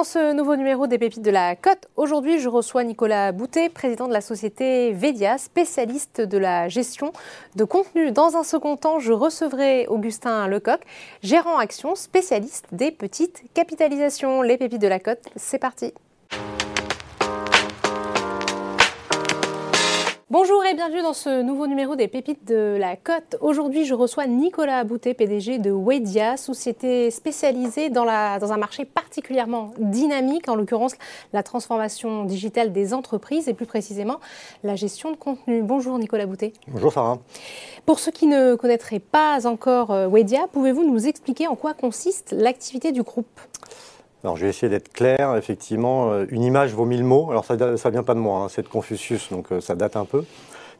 dans ce nouveau numéro des Pépites de la Côte. Aujourd'hui, je reçois Nicolas Boutet, président de la société Vedia, spécialiste de la gestion de contenu. Dans un second temps, je recevrai Augustin Lecoq, gérant action, spécialiste des petites capitalisations. Les Pépites de la Côte, c'est parti. Bonjour et bienvenue dans ce nouveau numéro des Pépites de la Côte. Aujourd'hui, je reçois Nicolas Boutet, PDG de Wedia, société spécialisée dans, la, dans un marché particulièrement dynamique, en l'occurrence la transformation digitale des entreprises et plus précisément la gestion de contenu. Bonjour Nicolas Boutet. Bonjour Sarah. Pour ceux qui ne connaîtraient pas encore euh, Wedia, pouvez-vous nous expliquer en quoi consiste l'activité du groupe? Alors, je vais essayer d'être clair. Effectivement, euh, une image vaut mille mots. Alors, ça ne vient pas de moi, hein, c'est de Confucius, donc euh, ça date un peu.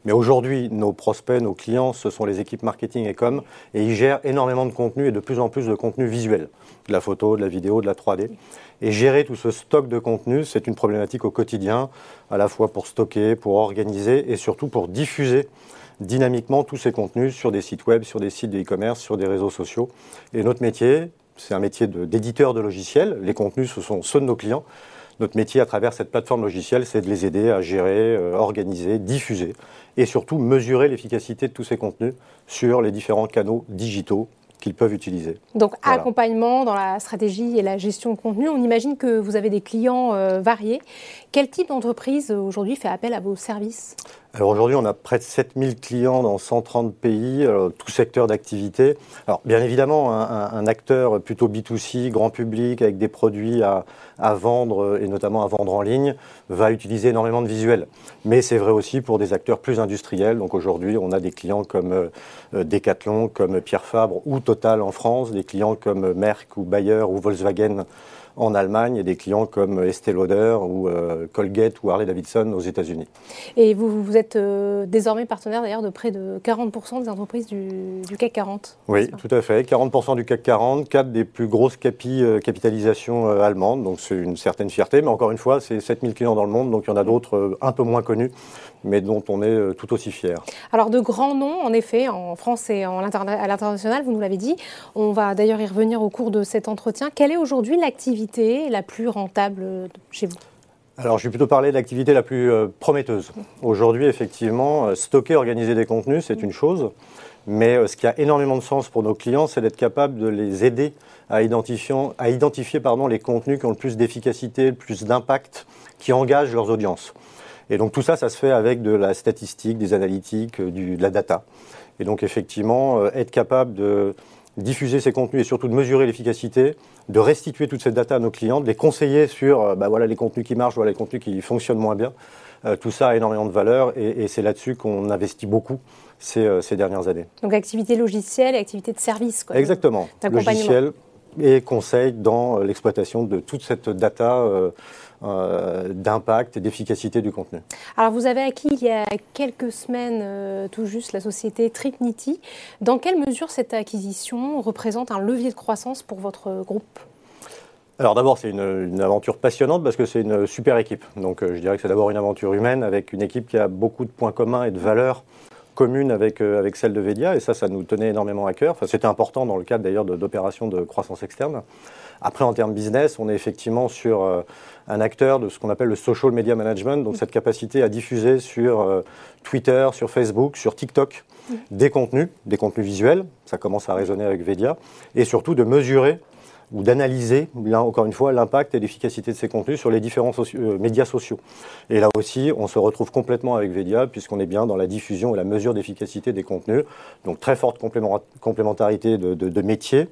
Mais aujourd'hui, nos prospects, nos clients, ce sont les équipes marketing et com, et ils gèrent énormément de contenu et de plus en plus de contenu visuel, de la photo, de la vidéo, de la 3D. Et gérer tout ce stock de contenu, c'est une problématique au quotidien, à la fois pour stocker, pour organiser et surtout pour diffuser dynamiquement tous ces contenus sur des sites web, sur des sites de e-commerce, sur des réseaux sociaux. Et notre métier, c'est un métier d'éditeur de, logiciels. Les contenus, ce sont ceux de nos clients. Notre métier à travers cette plateforme logicielle, c'est de les aider à gérer, euh, organiser, diffuser et surtout mesurer l'efficacité de tous ces contenus sur les différents canaux digitaux qu'ils peuvent utiliser. Donc accompagnement dans la stratégie et la gestion de contenu. On imagine que vous avez des clients euh, variés. Quel type d'entreprise euh, aujourd'hui fait appel à vos services? Alors aujourd'hui, on a près de 7000 clients dans 130 pays, euh, tout secteur d'activité. Alors bien évidemment, un, acteur plutôt B2C, grand public, avec des produits à, vendre et notamment à vendre en ligne, va utiliser énormément de visuels. Mais c'est vrai aussi pour des acteurs plus industriels. Donc aujourd'hui, on a des clients comme euh, Decathlon, comme Pierre Fabre ou Total en France, des clients comme Merck ou Bayer ou Volkswagen en Allemagne et des clients comme Estée Lauder ou euh, Colgate ou Harley Davidson aux États-Unis. Et vous, vous êtes euh, désormais partenaire d'ailleurs de près de 40% des entreprises du, CAC 40 Oui, tout à fait. 40% du CAC 40, 4 des plus grosses capi, euh, capitalisations allemandes, donc c'est une certaine fierté. Mais encore une fois, c'est 7000 clients dans le monde, donc il y en a d'autres un peu moins connus mais dont on est tout aussi fier. Alors de grands noms, en effet, en France et à l'international, vous nous l'avez dit. On va d'ailleurs y revenir au cours de cet entretien. Quelle est aujourd'hui l'activité la plus rentable chez vous? Alors, je vais plutôt parler de l'activité la plus euh, prometteuse. Aujourd'hui, effectivement, euh, stocker, organiser des contenus, c'est une chose. Mais euh, ce qui a énormément de sens pour nos clients, c'est d'être capable de les aider à identifier, à identifier pardon, les contenus qui ont le plus d'efficacité, le plus d'impact, qui engagent leurs audiences. Et donc tout ça, ça se fait avec de la statistique, des analytiques, du, de la data. Et donc effectivement, être capable de diffuser ces contenus et surtout de mesurer l'efficacité, de restituer toute cette data à nos clients, de les conseiller sur euh, bah voilà, les contenus qui marchent, voilà les contenus qui fonctionnent moins bien. Euh, tout ça a énormément de valeur et, c'est là-dessus qu'on investit beaucoup ces, euh, ces, dernières années. Donc activité logicielle et activité de service. Quoi, Exactement. Logiciel et conseil dans l'exploitation de toute cette data euh, d'impact et d'efficacité du contenu. Alors vous avez acquis il y a quelques semaines euh, tout juste la société Tripnity. Dans quelle mesure cette acquisition représente un levier de croissance pour votre groupe? Alors d'abord, c'est une, aventure passionnante parce que c'est une super équipe. Donc euh, je dirais que c'est d'abord une aventure humaine avec une équipe qui a beaucoup de points communs et de valeurs communes avec, avec celle de Vedia. Et ça, ça nous tenait énormément à cœur. Enfin, c'était important dans le cadre d'ailleurs d'opérations de croissance externe. Après, en termes business, on est effectivement sur euh, un acteur de ce qu'on appelle le social media management, donc cette capacité à diffuser sur euh, Twitter, sur Facebook, sur TikTok des contenus, des contenus visuels, ça commence à résonner avec Vedia, et surtout de mesurer ou d'analyser, là encore une fois, l'impact et l'efficacité de ces contenus sur les différents euh, médias sociaux. Et là aussi, on se retrouve complètement avec Vedia, puisqu'on est bien dans la diffusion et la mesure d'efficacité des contenus. Donc très forte complémentarité de, de métiers.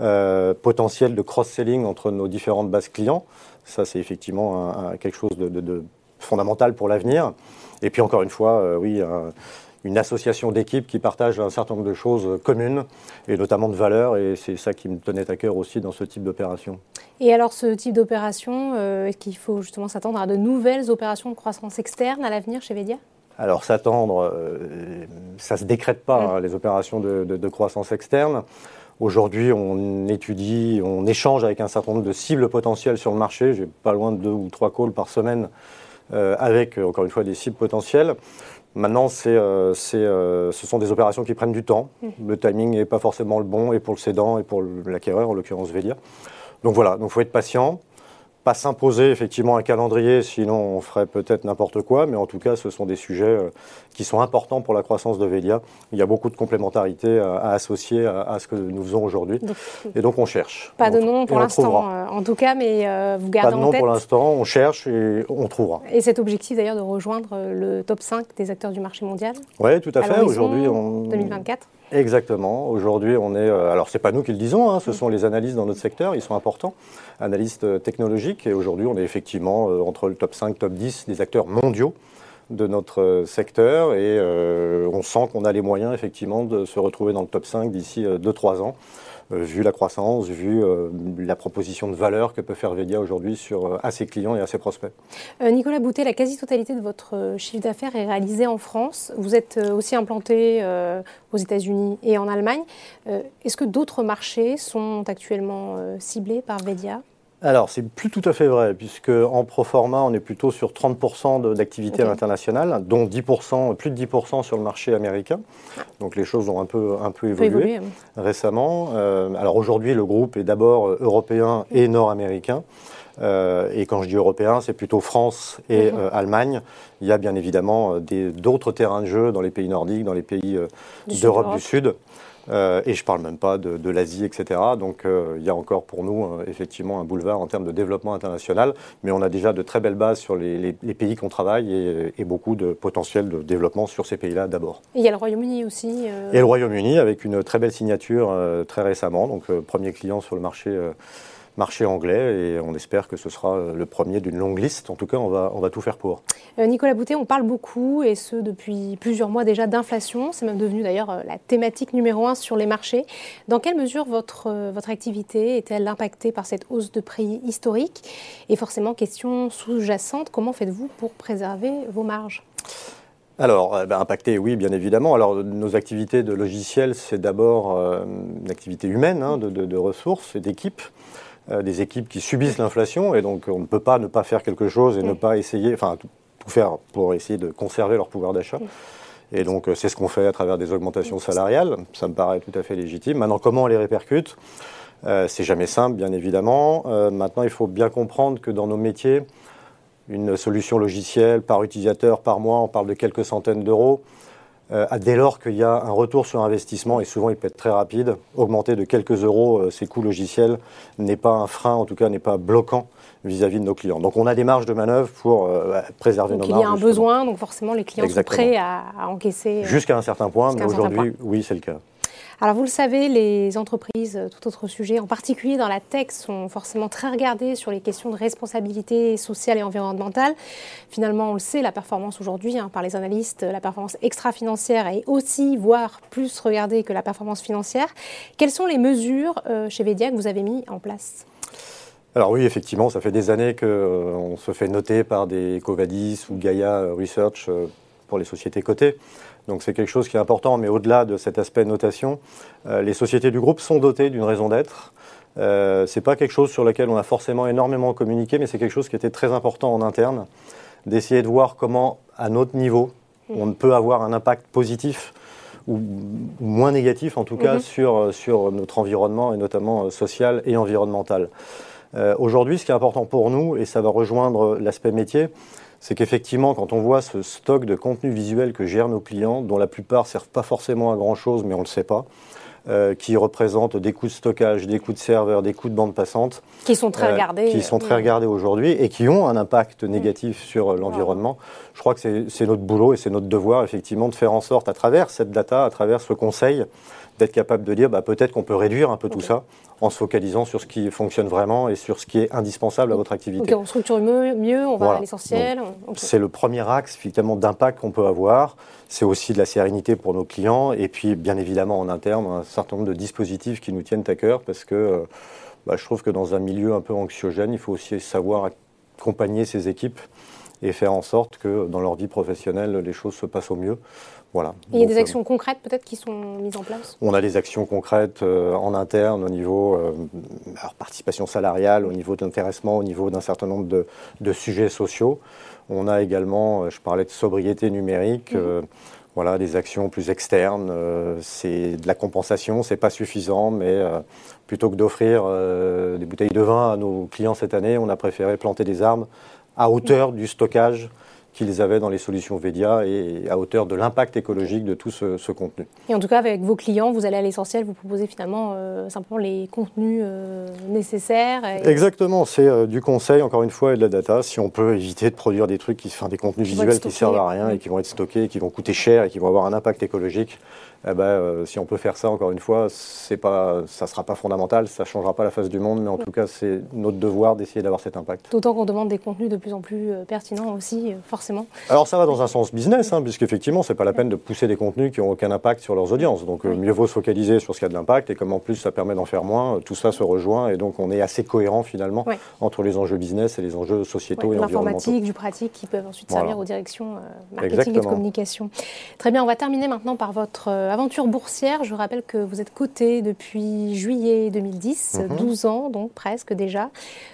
Euh, potentiel de cross-selling entre nos différentes bases clients. Ça, c'est effectivement quelque chose de, fondamental pour l'avenir. Et puis, encore une fois, euh, oui, une association d'équipes qui partagent un certain nombre de choses communes et notamment de valeurs. Et c'est ça qui me tenait à cœur aussi dans ce type d'opération. Et alors, ce type d'opération, euh, est-ce qu'il faut justement s'attendre à de nouvelles opérations de croissance externe à l'avenir chez Vedia? Alors s'attendre, ça ne se décrète pas, mm. hein, les opérations de, de, croissance externe. Aujourd'hui, on étudie, on échange avec un certain nombre de cibles potentielles sur le marché. J'ai pas loin de deux ou trois calls par semaine euh, avec, euh, encore une fois, des cibles potentielles. Maintenant, euh, ce sont des opérations qui prennent du temps. Mmh. Le timing n'est pas forcément le bon, et pour le cédant, et pour l'acquéreur, en l'occurrence Velia. Donc voilà, il faut être patient. Pas s'imposer effectivement un calendrier, sinon on ferait peut-être n'importe quoi, mais en tout cas, ce sont des sujets euh, qui sont importants pour la croissance de Velia. Il y a beaucoup de complémentarité à, associer à, ce que nous faisons aujourd'hui. Et donc on cherche. Pas de nom pour l'instant, euh, en tout cas, mais euh, vous gardez Pas de nom pour l'instant, on cherche et on trouvera. Et cet objectif d'ailleurs de rejoindre le top 5 des acteurs du marché mondial Oui, tout à, fait. Aujourd'hui, on... 2024 Exactement. Aujourd'hui, on est. alors, c'est pas nous qui le disons, hein, ce sont les analystes dans notre secteur, ils sont importants, analystes technologiques et aujourd'hui, on est effectivement euh, entre le top 5, top 10 des acteurs mondiaux de notre euh, secteur et euh, on sent qu'on a les moyens effectivement de se retrouver dans le top 5 d'ici 2-3 ans. Vu la croissance, vu la proposition de valeur que peut faire Vedia aujourd'hui sur à ses clients et à ses prospects. Nicolas Boutet, la quasi-totalité de votre chiffre d'affaires est réalisé en France. Vous êtes aussi implanté aux États-Unis et en Allemagne. Est-ce que d'autres marchés sont actuellement ciblés par Vedia? Alors, c'est plus tout à fait vrai, puisque en pro forma, on est plutôt sur 30% d'activité internationale, dont 10%, plus de 10% sur le marché américain. Donc, les choses ont un peu, un peu évolué récemment. Euh, alors, aujourd'hui, le groupe est d'abord euh, européen et nord-américain. Euh, et quand je dis européen, c'est plutôt France et mhm. Allemagne. Il y a bien évidemment d'autres terrains de jeu dans les pays nordiques, dans les pays d'Europe du Sud. Euh, et je ne parle même pas de, l'Asie, etc. Donc euh, il y a encore pour nous euh, effectivement un boulevard en termes de développement international, mais on a déjà de très belles bases sur les, pays qu'on travaille et, beaucoup de potentiel de développement sur ces pays-là d'abord. Et il y a le Royaume-Uni aussi. Et le Royaume-Uni avec une très belle signature très récemment, donc premier client sur le marché marché anglais et on espère que ce sera le premier d'une longue liste. En tout cas, on va, on va tout faire pour. Euh, Nicolas Boutet, on parle beaucoup, et ce depuis plusieurs mois déjà, d'inflation. C'est même devenu d'ailleurs euh, la thématique numéro un sur les marchés. Dans quelle mesure votre, euh, votre activité est-elle impactée par cette hausse de prix historique? Et forcément, question sous-jacente, comment faites-vous pour préserver vos marges? Alors, ben, impacté, oui, bien évidemment. Alors, nos activités de logiciels, c'est d'abord une activité humaine, hein, de, de, ressources et d'équipes. Euh, des équipes qui subissent l'inflation et donc on ne peut pas ne pas faire quelque chose et ne pas essayer, enfin tout, faire pour essayer de conserver leur pouvoir d'achat. Et donc euh, c'est ce qu'on fait à travers des augmentations salariales, ça me paraît tout à fait légitime. Maintenant comment on les répercute? Euh, C'est jamais simple bien évidemment. maintenant il faut bien comprendre que dans nos métiers, une solution logicielle par utilisateur par mois, on parle de quelques centaines d'euros. Euh, dès lors qu'il y a un retour sur investissement, et souvent il peut être très rapide, augmenter de quelques euros euh, ses coûts logiciels n'est pas un frein, en tout cas n'est pas bloquant vis-à-vis de nos clients. Donc on a des marges de manœuvre pour euh, bah, préserver nos marges. Il y a un besoin, donc forcément les clients sont prêts à, à encaisser. Jusqu'à un certain point, mais aujourd'hui, oui, c'est le cas. Alors vous le savez, les entreprises, euh, tout autre sujet, en particulier dans la tech, sont forcément très regardées sur les questions de responsabilité sociale et environnementale. Finalement, on le sait, la performance aujourd'hui, hein, par les analystes, la performance extra-financière est aussi, voire plus regardée que la performance financière. Quelles sont les mesures euh, chez Vedia que vous avez mis en place? Alors oui, effectivement, ça fait des années qu'on euh, se fait noter par des Covadis ou Gaia Research pour les sociétés cotées. Donc c'est quelque chose qui est important, mais au-delà de cet aspect notation, euh, les sociétés du groupe sont dotées d'une raison d'être. Euh, ce n'est pas quelque chose sur lequel on a forcément énormément communiqué, mais c'est quelque chose qui était très important en interne, d'essayer de voir comment, à notre niveau, mm. on peut avoir un impact positif ou, moins négatif en tout cas mm-hmm. sur, sur notre environnement et notamment euh, social et environnemental. Aujourd'hui, ce qui est important pour nous, et ça va rejoindre l'aspect métier, c'est qu'effectivement, quand on voit ce stock de contenu visuel que gèrent nos clients, dont la plupart ne servent pas forcément à grand-chose, mais on ne le sait pas, euh, qui représentent des coûts de stockage, des coûts de serveur, des coûts de bande passante. Qui sont très euh, regardés. qui sont très regardés aujourd'hui et qui ont un impact négatif sur euh, l'environnement. Je crois que c'est notre boulot et c'est notre devoir, effectivement, de faire en sorte, à travers cette data, à travers ce conseil, d'être capable de dire bah, peut-être qu'on peut réduire un peu tout ça en se focalisant sur ce qui fonctionne vraiment et sur ce qui est indispensable à votre activité. On structure mieux, on va à l'essentiel. C'est le premier axe finalement d'impact qu'on peut avoir. C'est aussi de la sérénité pour nos clients et puis bien évidemment en interne un certain nombre de dispositifs qui nous tiennent à cœur parce que euh, bah, je trouve que dans un milieu un peu anxiogène, il faut aussi savoir accompagner ses équipes et faire en sorte que dans leur vie professionnelle, les choses se passent au mieux. Voilà. il y a des euh, actions concrètes peut-être qui sont mises en place? On a des actions concrètes euh, en interne au niveau euh, participation salariale, au niveau d'intéressement, au niveau d'un certain nombre de, sujets sociaux. On a également, je parlais de sobriété numérique, mhm. voilà, des actions plus externes. c'est de la compensation, c'est pas suffisant, mais plutôt que d'offrir des bouteilles de vin à nos clients cette année, on a préféré planter des arbres à hauteur du stockage qu'ils avaient dans les solutions Vedia et à hauteur de l'impact écologique de tout ce, contenu. Et en tout cas, avec vos clients, vous allez à l'essentiel, vous proposez finalement euh, simplement les contenus euh, nécessaires. Exactement, c'est euh, du conseil, encore une fois, et de la data. Si on peut éviter de produire des trucs qui, enfin, des contenus visuels qui servent à rien et qui vont être stockés, qui vont coûter cher et qui vont avoir un impact écologique, eh ben, euh, si on peut faire ça, encore une fois, c'est pas, ça ne sera pas fondamental, ça ne changera pas la face du monde, mais en tout cas, c'est notre devoir d'essayer d'avoir cet impact. D'autant qu'on demande des contenus de plus en plus euh, pertinents aussi, euh, forcément. Alors ça va dans un sens business, hein, puisqu'effectivement, ce n'est pas la peine de pousser des contenus qui n'ont aucun impact sur leurs audiences. Donc mieux vaut se focaliser sur ce qui a de l'impact, et comme en plus ça permet d'en faire moins, tout ça se rejoint, et donc on est assez cohérent finalement entre les enjeux business et les enjeux sociétaux et environnementaux. L'informatique, du pratique, qui peuvent ensuite servir aux directions marketing et de communication. Très bien, on va terminer maintenant par votre aventure boursière je rappelle que vous êtes coté depuis juillet 2010, 12 mhm. ans donc presque déjà.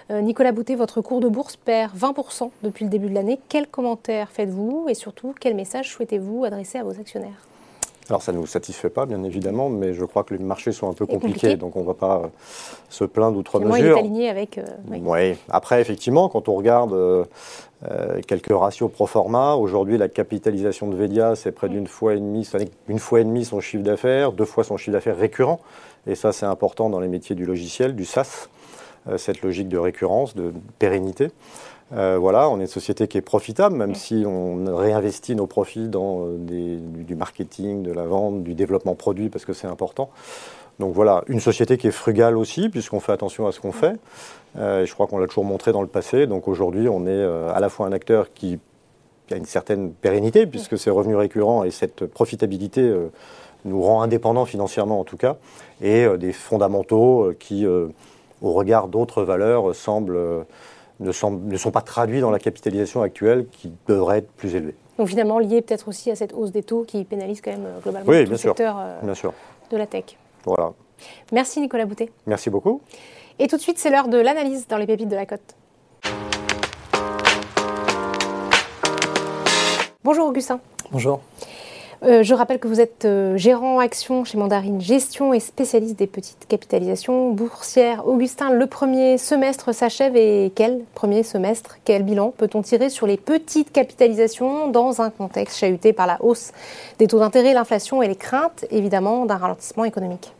Euh, Nicolas Boutet, votre cours de bourse perd 20% depuis le début de l'année. Quels commentaires faites-vous? Et surtout quel message souhaitez-vous adresser à vos actionnaires? Alors ça ne nous satisfait pas, bien évidemment, mais je crois que les marchés sont un peu compliqués, donc on ne va pas euh, se plaindre outre mesure. Il est aligné avec... Euh, oui. Après, effectivement, quand on regarde quelques ratios pro forma, aujourd'hui la capitalisation de Vedia, c'est près d'une fois et demie, une fois et demie son chiffre d'affaires, deux fois son chiffre d'affaires récurrent, et ça c'est important dans les métiers du logiciel, du SaaS, cette logique de récurrence, de pérennité. Euh, voilà, on est une société qui est profitable, même si on réinvestit nos profits dans euh, du, marketing, de la vente, du développement produit, parce que c'est important. Donc voilà, une société qui est frugale aussi, puisqu'on fait attention à ce qu'on fait. Euh, je crois qu'on l'a toujours montré dans le passé. Donc aujourd'hui, on est à la fois un acteur qui, a une certaine pérennité, puisque ces revenus récurrents et cette profitabilité nous rend indépendants financièrement en tout cas, et des fondamentaux qui, au regard d'autres valeurs, semblent ne sont, ne sont pas traduits dans la capitalisation actuelle qui devrait être plus élevée. Donc finalement lié peut-être aussi à cette hausse des taux qui pénalise quand même euh, globalement tout le secteur euh, bien sûr. de la tech. Voilà. Merci Nicolas Boutet. Merci beaucoup. Et tout de suite, c'est l'heure de l'analyse dans les pépites de la côte. Bonjour Augustin. Bonjour. Euh, je rappelle que vous êtes euh, gérant action chez Mandarine Gestion et spécialiste des petites capitalisations boursières. Augustin, le premier semestre s'achève et quel premier semestre, quel bilan peut-on tirer sur les petites capitalisations dans un contexte chahuté par la hausse des taux d'intérêt, l'inflation et les craintes évidemment d'un ralentissement économique?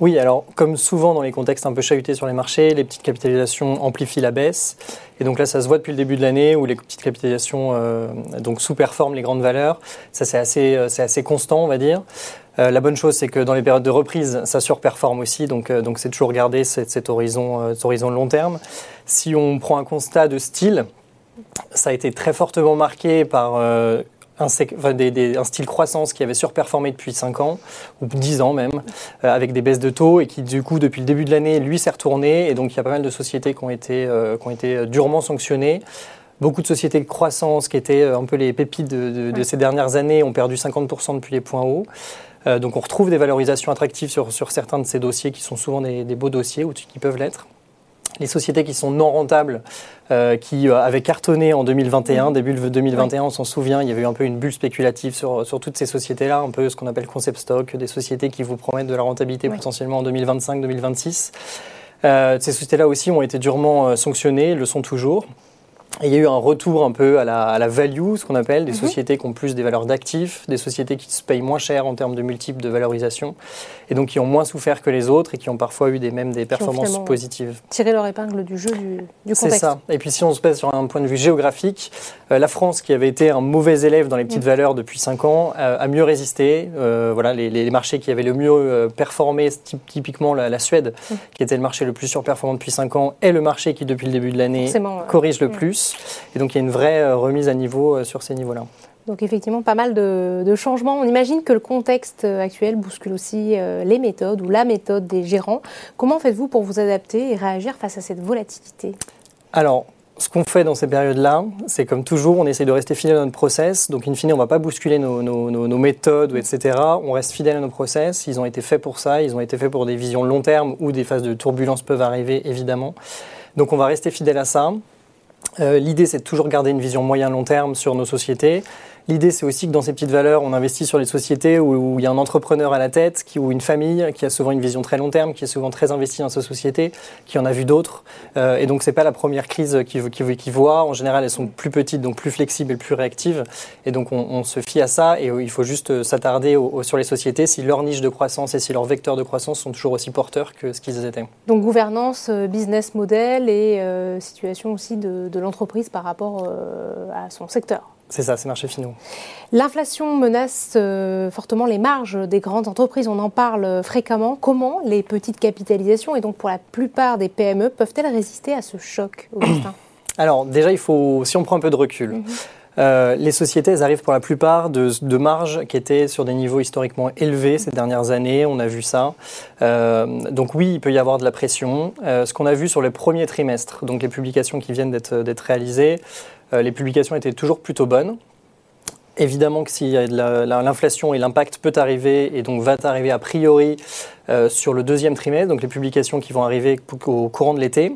Oui, alors comme souvent dans les contextes un peu chahutés sur les marchés, les petites capitalisations amplifient la baisse. Et donc là, ça se voit depuis le début de l'année où les petites capitalisations euh, donc sous-performent les grandes valeurs. Ça, c'est assez, euh, assez constant, on va dire. Euh, la bonne chose, c'est que dans les périodes de reprise, ça surperforme aussi. Donc, donc c'est toujours garder cet, horizon, cet horizon de long terme. Si on prend un constat de style, ça a été très fortement marqué par un, style croissance qui avait surperformé depuis 5 ans, ou 10 ans même, euh, avec des baisses de taux, et qui du coup, depuis le début de l'année, lui s'est retourné, et donc il y a pas mal de sociétés qui ont été, euh, qui ont été euh, durement sanctionnées. Beaucoup de sociétés de croissance qui étaient un peu les pépites de, ces dernières années ont perdu 50% depuis les points hauts. donc on retrouve des valorisations attractives sur, sur, certains de ces dossiers qui sont souvent des, des beaux dossiers ou qui peuvent l'être les sociétés qui sont non rentables, euh, qui euh, avaient cartonné en 2021, début 2021, on s'en souvient, il y avait eu un peu une bulle spéculative sur, sur toutes ces sociétés-là, un peu ce qu'on appelle concept stock, des sociétés qui vous promettent de la rentabilité potentiellement en 2025-2026. Euh, ces sociétés-là aussi ont été durement sanctionnées, le sont toujours il y a eu un retour un peu à la, value, ce qu'on appelle, des mhm. sociétés qui ont plus des valeurs d'actifs, des sociétés qui se payent moins cher en termes de multiples de valorisation, et donc qui ont moins souffert que les autres et qui ont parfois eu des, même des performances positives. Tirer leur épingle du jeu du, du contexte. C'est ça. Et puis si on se pèse sur un point de vue géographique, euh, la France, qui avait été un mauvais élève dans les petites mhm. valeurs depuis 5 ans, a mieux résisté. Euh, voilà, les, marchés qui avaient le mieux euh, performé, typiquement la, Suède, mhm. qui était le marché le plus surperformant depuis 5 ans, est le marché qui, depuis le début de l'année, corrige le plus. Et donc il y a une vraie euh, remise à niveau euh, sur ces niveaux-là. Donc effectivement, pas mal de, changements. On imagine que le contexte actuel bouscule aussi euh, les méthodes ou la méthode des gérants. Comment faites-vous pour vous adapter et réagir face à cette volatilité? Alors, ce qu'on fait dans ces périodes-là, c'est comme toujours, on essaie de rester fidèle à notre process. Donc, in fine, on ne va pas bousculer nos, nos, méthodes, etc. On reste fidèle à nos process. Ils ont été faits pour ça. Ils ont été faits pour des visions long terme où des phases de turbulence peuvent arriver, évidemment. Donc, on va rester fidèle à ça. Euh, l'idée, c'est de toujours garder une vision moyen-long terme sur nos sociétés. L'idée, c'est aussi que dans ces petites valeurs, on investit sur les sociétés où, il y a un entrepreneur à la tête, qui, ou une famille qui a souvent une vision très long terme, qui est souvent très investi dans sa société, qui en a vu d'autres. Euh, et donc, c'est pas la première crise qui, qui, qui, voit. En général, elles sont plus petites, donc plus flexibles et plus réactives. Et donc, on, se fie à ça. Et euh, il faut juste s'attarder sur les sociétés si leur niche de croissance et si leurs vecteurs de croissance sont toujours aussi porteurs que ce qu'ils étaient. Donc, gouvernance, business model et situation aussi de l'entreprise par rapport à son secteur. C'est ça, c'est marché finaux. L'inflation menace euh, fortement les marges des grandes entreprises. On en parle fréquemment. Comment les petites capitalisations, et donc pour la plupart des PME, peuvent-elles résister à ce choc, Augustin Alors déjà, il faut, si on prend un peu de recul, mhm. euh, les sociétés elles arrivent pour la plupart de, marges qui étaient sur des niveaux historiquement élevés ces dernières années. On a vu ça. Euh, donc oui, il peut y avoir de la pression. ce qu'on a vu sur les premiers trimestres, donc les publications qui viennent d'être réalisées, les publications étaient toujours plutôt bonnes. Évidemment que si l'inflation et l'impact peut arriver et donc va arriver a priori euh, sur le deuxième trimestre, donc les publications qui vont arriver au courant de l'été,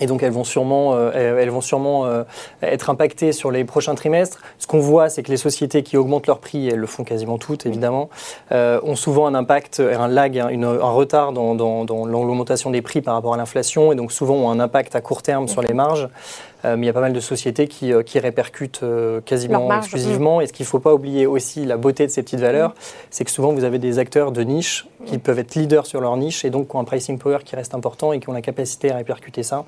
et donc elles vont sûrement, euh, euh, être impactées sur les prochains trimestres. Ce qu'on voit, c'est que les sociétés qui augmentent leurs prix, elles le font quasiment toutes évidemment, euh, ont souvent un impact, un lag, un, retard dans, dans, dans l'augmentation des prix par rapport à l'inflation, et donc souvent ont un impact à court terme sur les marges. Mais il y a pas mal de sociétés qui, qui répercutent quasiment exclusivement. Et ce qu'il ne faut pas oublier aussi, la beauté de ces petites valeurs, c'est que souvent vous avez des acteurs de niche qui peuvent être leaders sur leur niche et donc qui ont un pricing power qui reste important et qui ont la capacité à répercuter ça.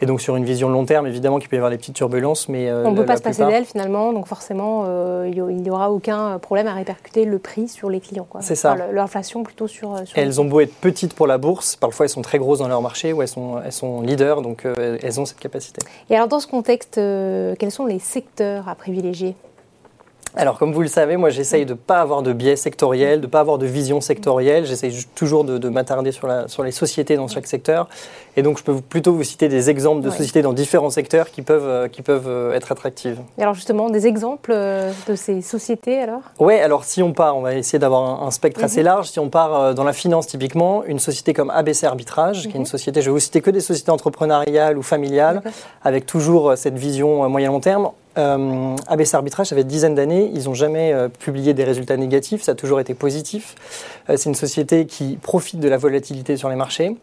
Et donc sur une vision long terme, évidemment qu'il peut y avoir des petites turbulences, mais euh, on ne peut pas se passer d'elles finalement, donc forcément euh, il n'y aura aucun problème à répercuter le prix sur les clients. C'est ça. L'inflation plutôt sur. Euh, sur elles ont beau être petites pour la bourse, parfois elles sont très grosses dans leur marché ou elles sont, elles sont leaders, donc elles ont cette capacité. Et alors dans ce contexte, quels sont les secteurs à privilégier? Alors, comme vous le savez, moi, j'essaye de ne pas avoir de biais sectoriel, de ne pas avoir de vision sectorielle. J'essaye toujours de, m'attarder sur, sur les sociétés dans chaque secteur. Et donc, je peux plutôt vous citer des exemples de sociétés dans différents secteurs qui peuvent, euh, qui peuvent euh, être attractives. Et alors, justement, des exemples euh, de ces sociétés, alors? Oui, alors si on part, on va essayer d'avoir un, spectre assez mhm. large. Si on part dans la finance, typiquement, une société comme ABC Arbitrage, qui est une mhm. société, je vais vous citer que des sociétés entrepreneuriales ou familiales, avec toujours cette vision moyen-long terme euh, Arbitrage, ça fait une dizaine d'années, ils n'ont jamais euh, publié des résultats négatifs, ça a toujours été positif. Euh, c'est une société qui profite de la volatilité sur les marchés.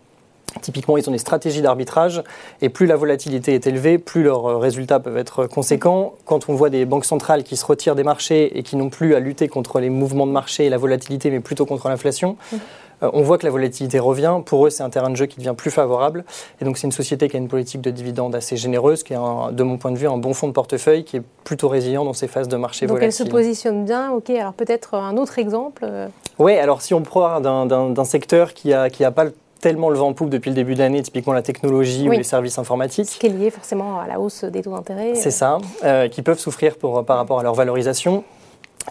Typiquement, ils ont des stratégies d'arbitrage et plus la volatilité est élevée, plus leurs euh, résultats peuvent être conséquents. Quand on voit des banques centrales qui se retirent des marchés et qui n'ont plus à lutter contre les mouvements de marché et la volatilité, mais plutôt contre l'inflation, euh, on voit que la volatilité revient. Pour eux, c'est un terrain de jeu qui devient plus favorable. Et donc, c'est une société qui a une politique de dividendes assez généreuse, qui est, de mon point de vue, un bon fonds de portefeuille, qui est plutôt résilient dans ces phases de marché donc volatiles. Donc, elle se positionne bien. OK, alors peut-être un autre exemple euh. Oui, alors si on prend d'un secteur qui n'a qui a pas tellement le vent en poupe depuis le début de l'année, typiquement la technologie ou les services informatiques. Ce qui est lié forcément à la hausse des taux d'intérêt. C'est ça, euh, qui peuvent souffrir pour, par rapport à leur valorisation.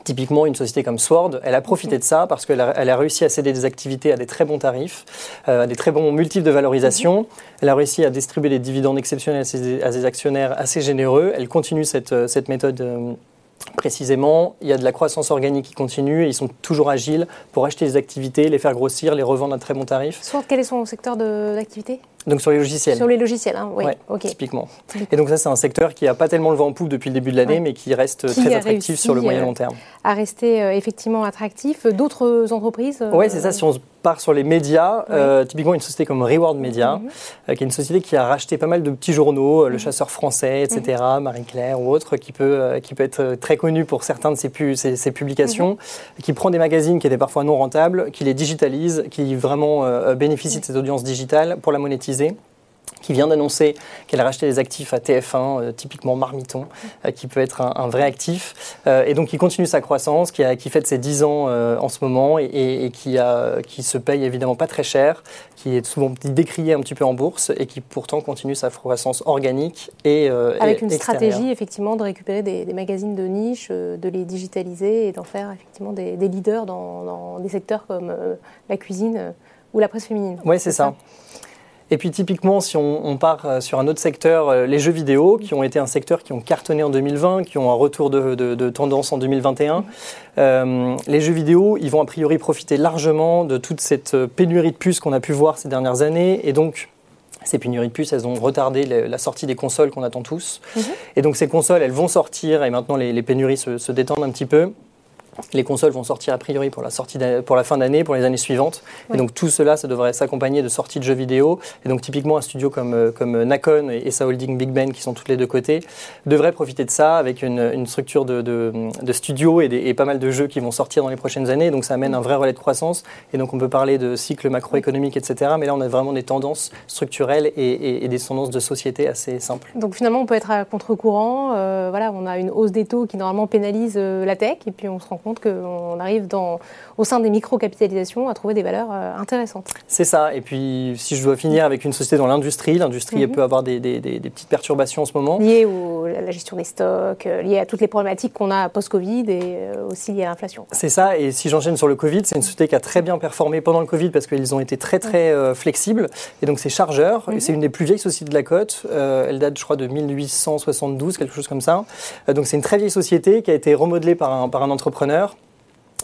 Typiquement, une société comme Sword, elle a profité de ça parce qu'elle a, elle a, réussi à céder des activités à des très bons tarifs, euh, à des très bons multiples de valorisation. Elle a réussi à distribuer des dividendes exceptionnels à ses, à ses actionnaires assez généreux. Elle continue cette, euh, cette méthode euh, précisément. Il y a de la croissance organique qui continue et ils sont toujours agiles pour acheter des activités, les faire grossir, les revendre à très bon tarif. Sword, quel est son secteur d'activité? Donc sur les logiciels. Sur les logiciels, hein, oui. Typiquement. Et donc ça, c'est un secteur qui n'a pas tellement le vent en poupe depuis le début de l'année, mais qui reste très attractif sur le moyen long terme. À rester euh, effectivement attractif. D'autres entreprises Oui, c'est ça. Euh, si on part sur les médias, euh, typiquement une société comme Reward Media, mhm. qui est une société qui a racheté pas mal de petits journaux, Le mhm. Chasseur Français, etc., mhm. Marie-Claire ou autre, qui peut, qui peut être très connu pour certains de ses, pu ses, publications, qui prend des magazines qui étaient parfois non rentables, qui les digitalise, qui vraiment bénéficie de cette audience digitale pour la monétiser qui vient d'annoncer qu'elle a racheté des actifs à TF1, euh, typiquement Marmiton, euh, qui peut être un, vrai actif, euh, et donc qui continue sa croissance, qui, a, qui fête ses 10 ans en ce moment, et, qui, a, qui se paye évidemment pas très cher, qui est souvent décrié un petit peu en bourse, et qui pourtant continue sa croissance organique et Avec une stratégie effectivement de récupérer des, magazines de niche, de les digitaliser et d'en faire effectivement des, leaders dans, dans, des secteurs comme la cuisine ou la presse féminine. Oui, c'est ça. Et puis typiquement, si on, part euh, sur un autre secteur, euh, les jeux vidéo, qui ont été un secteur qui ont cartonné en 2020, qui ont un retour de, tendance en 2021, euh, les jeux vidéo, ils vont a priori profiter largement de toute cette pénurie de puces qu'on a pu voir ces dernières années. Et donc, Ces pénuries de puces, elles ont retardé la sortie des consoles qu'on attend tous. Mhm. Et donc ces consoles, elles vont sortir et maintenant les, pénuries se, détendent un petit peu. Les consoles vont sortir a priori pour la, sortie pour la fin d'année, pour les années suivantes. Et donc tout cela, ça devrait s'accompagner de sorties de jeux vidéo. Et donc typiquement un studio comme, euh, comme Nakon et, sa holding Big Ben, qui sont toutes les deux côtés, devrait profiter de ça avec une, structure de, de, studio et, pas mal de jeux qui vont sortir dans les prochaines années. Donc ça amène un vrai relais de croissance. Et donc on peut parler de cycle macroéconomique, etc. Mais là, on a vraiment des tendances structurelles et, des tendances de société assez simples. Donc finalement, on peut être à contre-courant. Euh, voilà, on a une hausse des taux qui normalement pénalise euh, la tech. Et puis on se rend compte qu'on arrive dans, au sein des micro-capitalisations à trouver des valeurs euh, intéressantes. C'est ça. Et puis, si je dois finir avec une société dans l'industrie, l'industrie mhm. peut avoir des, petites perturbations en ce moment. Liées la gestion des stocks, euh, liées à toutes les problématiques qu'on a post-Covid et euh, aussi liées à l'inflation. C'est ça. Et si j'enchaîne sur le Covid, c'est une société qui a très bien performé pendant le Covid parce qu'ils ont été très, très flexibles. Et donc, c'est Chargeur. Mhm. c'est une des plus vieilles sociétés de la côte. elle date, je crois, de 1872, quelque chose comme ça. donc, c'est une très vieille société qui a été remodelée par un, par un entrepreneur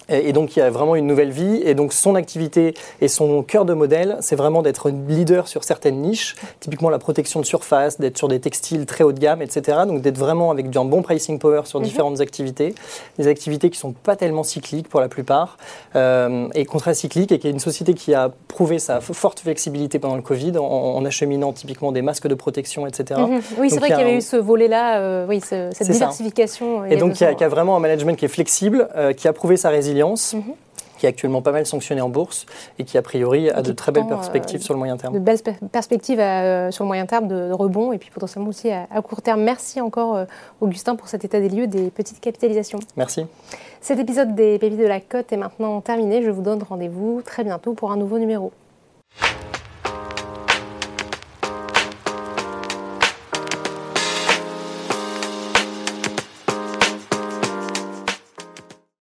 et donc, il y a vraiment une nouvelle vie. Et donc, son activité et son cœur de modèle, c'est vraiment d'être leader sur certaines niches, typiquement la protection de surface, d'être sur des textiles très haut de gamme, etc. Donc, d'être vraiment avec un bon pricing power sur mhm. différentes activités. Des activités qui ne sont pas tellement cycliques pour la plupart, euh, et contre-cycliques, et qui est une société qui a prouvé sa forte flexibilité pendant le Covid en, acheminant typiquement des masques de protection, etc. Mhm. Oui, c'est vrai qu'il y avait eu ce volet-là, euh, oui, cette diversification. Et donc, il y, a, vraiment un management qui est flexible, euh, qui a prouvé sa résilience Mhm. qui est actuellement pas mal sanctionné en bourse et qui a priori a de très belles perspectives euh, sur le moyen terme. De belles perspectives euh, sur le moyen terme de, rebond et puis potentiellement aussi à, court terme. Merci encore euh, Augustin pour cet état des lieux des petites capitalisations. Merci. Cet épisode des pépites de la cote est maintenant terminé. Je vous donne rendez-vous très bientôt pour un nouveau numéro.